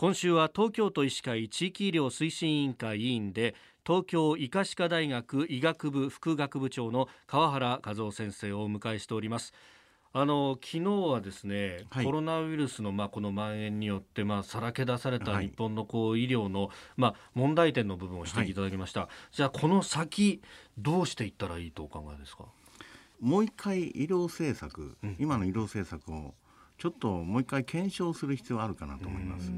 今週は東京都医師会地域医療推進委員会委員で東京医科歯科大学医学部副学部長の川原和夫先生をお迎えしております。あの昨日はですね、はい、コロナウイルスのまあこの蔓延によってまあさらけ出された日本のこう医療のまあ問題点の部分を指摘いただきました、はい、じゃあこの先どうしていったらいいとお考えですか？もう一回医療政策、うん、今の医療政策をちょっともう一回検証する必要あるかなと思います。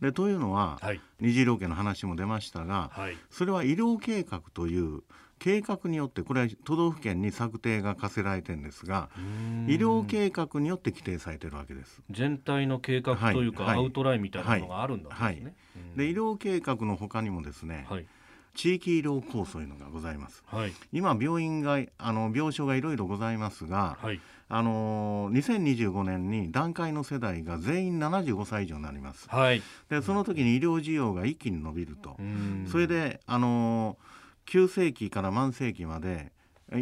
でというのは、はい、二次医療系の話も出ましたが、はい、それは医療計画という計画によってこれは都道府県に策定が課せられてるんですが医療計画によって規定されてるわけです。全体の計画というか、はい、アウトラインみたいなのがあるんだですね、はい、で医療計画のほかにもですね、地域医療構想というのがございます、今病院があの病床がいろいろございますが、あの2025年に段階の世代が全員75歳以上になります、はい、でその時に医療需要が一気に伸びると。それであの急性期から慢性期まで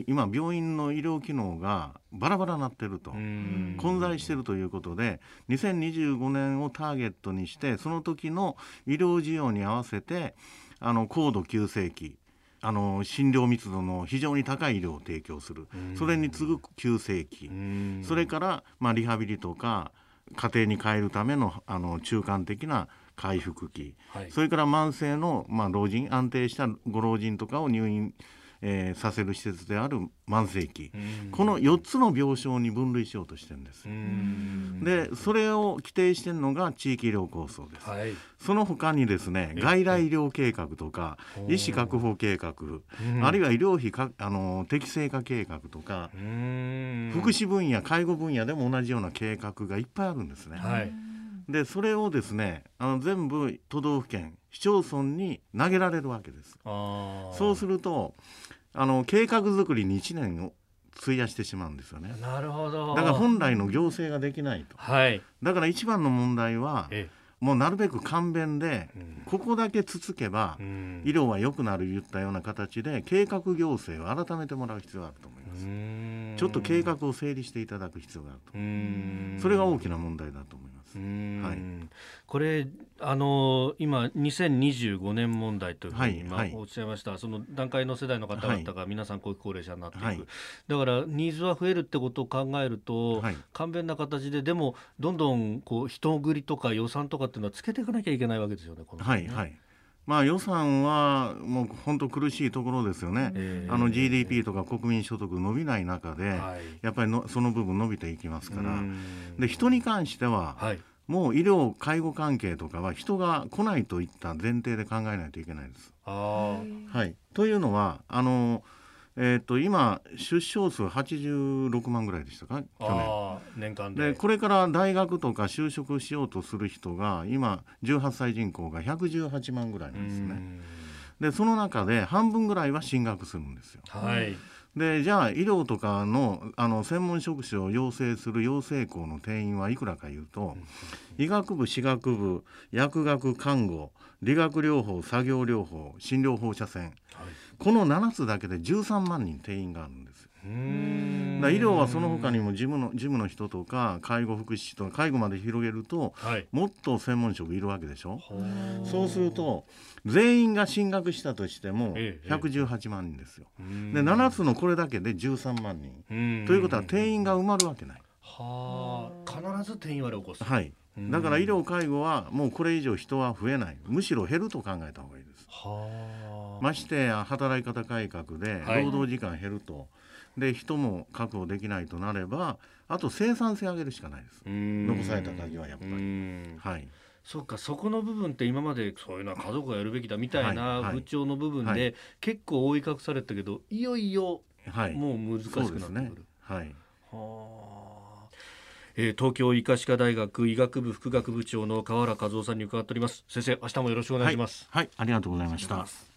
今病院の医療機能がバラバラになってると。混在してるということで2025年をターゲットにしてその時の医療需要に合わせてあの高度急性期あの診療密度の非常に高い医療を提供する。それに次ぐ急性期。それから、まあ、リハビリとか家庭に帰るためのあの中間的な回復期、はい、それから慢性の、まあ、老人安定したご老人とかを入院えー、させる施設である慢性期、この4つの病床に分類しようとしてるんです。でそれを規定してるのが地域医療構想です。はい、その他にですね外来医療計画とか医師確保計画あるいは医療費かあの適正化計画とか福祉分野介護分野でも同じような計画がいっぱいあるんですね。はいでそれをですねあの全部都道府県市町村に投げられるわけです。そうするとあの計画作りに1年を費やしてしまうんですよね。なるほど。だから本来の行政ができないと。はい。だから一番の問題は、もうなるべく簡便で、うん、ここだけつつけば、うん、医療は良くなる言ったような形で計画行政を改めてもらう必要があると思います。ちょっと計画を整理していただく必要があると。それが大きな問題だと思います。。はい、これあの今2025年問題というふうに今おっしゃいました、はい、その段階の世代の方々が皆さん後期高齢者になっていく、はい、だからニーズは増えるってことを考えると、簡便な形ででもどんどんこう人繰りとか予算とかっていうのはつけていかなきゃいけないわけですよね。このね。はいはいまあ、予算はもう本当苦しいところですよね、えー、あの GDP とか国民所得伸びない中で、はい、やっぱりのその部分伸びていきますから、で人に関しては、はい、もう医療介護関係とかは人が来ないといった前提で考えないといけないです。はい、というのはあのえーと、今出生数86万ぐらいでしたか？去年年間でこれから大学とか就職しようとする人が今18歳人口が118万ぐらいなんですね。でその中で半分ぐらいは進学するんですよ。はいでじゃあ医療とかのあの専門職種を養成する養成校の定員はいくらかいうと、医学部歯学部薬学看護理学療法作業療法診療放射線、はい、この7つだけで13万人定員があるんです。だ医療はその他にも事務の事務の人とか介護福祉士とか介護まで広げると、はい、もっと専門職いるわけでしょ。そうすると全員が進学したとしても118万人ですよ。で7つのこれだけで13万人。ということは定員が埋まるわけない。はあ必ず定員割れ起こす。はい。だから医療介護はもうこれ以上人は増えない。むしろ減ると考えた方がいいです。はましてや働き方改革で労働時間減ると、はい、で人も確保できないとなればあと生産性上げるしかないです。残された鍵はやっぱり。はい。そうかそこの部分って今までそういうのは家族がやるべきだみたいな部長の部分で結構覆い隠されたけどいよいよもう難しくなってくる。ね、はい、はえー、東京医科歯科大学医学部副学部長の川原和夫さんに伺っております。先生明日もよろしくお願いします、はい、はい、ありがとうございました